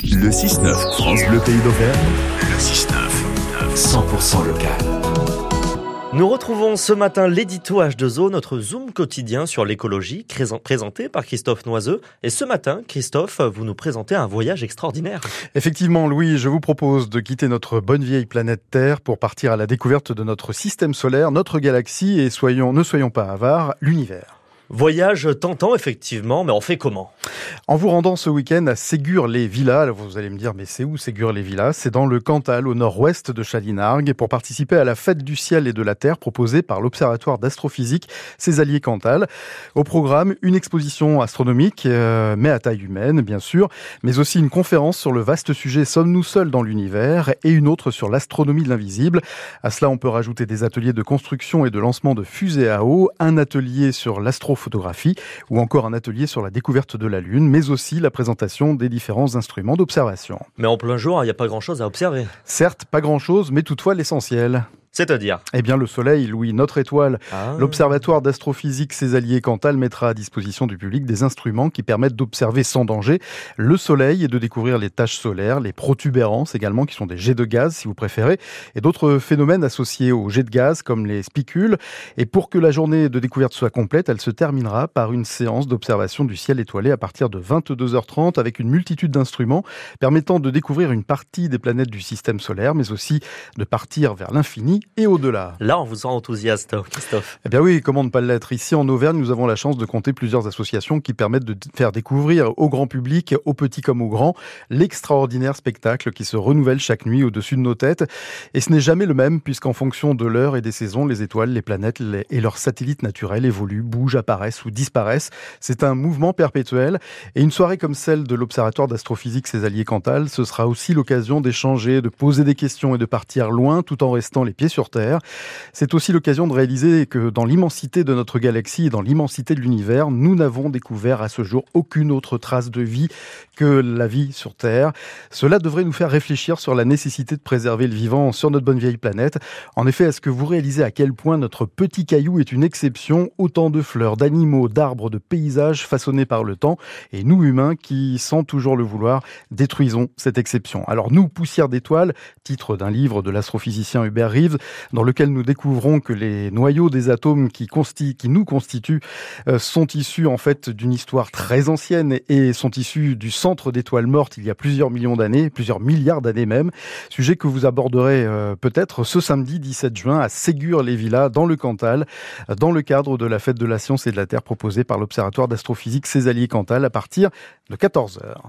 Le 6-9, France Bleu Pays d'Auvergne. Le 6-9, 100% local. Nous retrouvons ce matin l'édito H2O, notre zoom quotidien sur l'écologie, présenté par Christophe Noiseux. Et ce matin, Christophe, vous nous présentez un voyage extraordinaire. Effectivement, Louis, je vous propose de quitter notre bonne vieille planète Terre pour partir à la découverte de notre système solaire, notre galaxie et soyons, ne soyons pas avares, l'univers. Voyage tentant, effectivement, mais on fait comment? En vous rendant ce week-end à Ségur-les-Villas, vous allez me dire, mais c'est où Ségur-les-Villas? C'est dans le Cantal, au nord-ouest de Chalinargues, pour participer à la fête du ciel et de la terre proposée par l'Observatoire d'astrophysique Ses Alliés Cantal. Au programme, une exposition astronomique, euh, mais à taille humaine, bien sûr, mais aussi une conférence sur le vaste sujet Sommes-nous seuls dans l'univers? Et une autre sur l'astronomie de l'invisible. À cela, on peut rajouter des ateliers de construction et de lancement de fusées à eau, un atelier sur l'astrophysique photographie ou encore un atelier sur la découverte de la Lune, mais aussi la présentation des différents instruments d'observation. Mais en plein jour, il n'y a pas grand-chose à observer. Certes, pas grand-chose, mais toutefois l'essentiel. C'est-à-dire? Eh bien, le Soleil, Louis, notre étoile. Ah. L'Observatoire d'astrophysique Ses Alliés Cantal mettra à disposition du public des instruments qui permettent d'observer sans danger le Soleil et de découvrir les taches solaires, les protubérances également, qui sont des jets de gaz, si vous préférez, et d'autres phénomènes associés aux jets de gaz, comme les spicules. Et pour que la journée de découverte soit complète, elle se terminera par une séance d'observation du ciel étoilé à partir de 22h30 avec une multitude d'instruments permettant de découvrir une partie des planètes du système solaire, mais aussi de partir vers l'infini et au-delà. Là, on vous sent enthousiaste, Christophe. Eh bien oui, comment ne pas l'être Ici, en Auvergne, nous avons la chance de compter plusieurs associations qui permettent de faire découvrir au grand public, aux petits comme aux grands, l'extraordinaire spectacle qui se renouvelle chaque nuit au-dessus de nos têtes. Et ce n'est jamais le même, puisqu'en fonction de l'heure et des saisons, les étoiles, les planètes et leurs satellites naturels évoluent, bougent, apparaissent ou disparaissent. C'est un mouvement perpétuel. Et une soirée comme celle de l'Observatoire d'astrophysique Ses Alliés Cantal, ce sera aussi l'occasion d'échanger, de poser des questions et de partir loin tout en restant les pieds sur Terre. C'est aussi l'occasion de réaliser que dans l'immensité de notre galaxie et dans l'immensité de l'univers, nous n'avons découvert à ce jour aucune autre trace de vie que la vie sur Terre. Cela devrait nous faire réfléchir sur la nécessité de préserver le vivant sur notre bonne vieille planète. En effet, est-ce que vous réalisez à quel point notre petit caillou est une exception? Autant de fleurs, d'animaux, d'arbres, de paysages façonnés par le temps et nous humains qui, sans toujours le vouloir, détruisons cette exception. Alors nous, poussière d'étoiles, titre d'un livre de l'astrophysicien Hubert Reeves, dans lequel nous découvrons que les noyaux des atomes qui, nous constituent euh, sont issus en fait d'une histoire très ancienne et sont issus du centre d'étoiles mortes il y a plusieurs millions d'années, plusieurs milliards d'années même. Sujet que vous aborderez euh, peut-être ce samedi 17 juin à Ségur-les-Villas dans le Cantal, dans le cadre de la fête de la science et de la Terre proposée par l'Observatoire d'astrophysique Césalier Cantal à partir de 14h.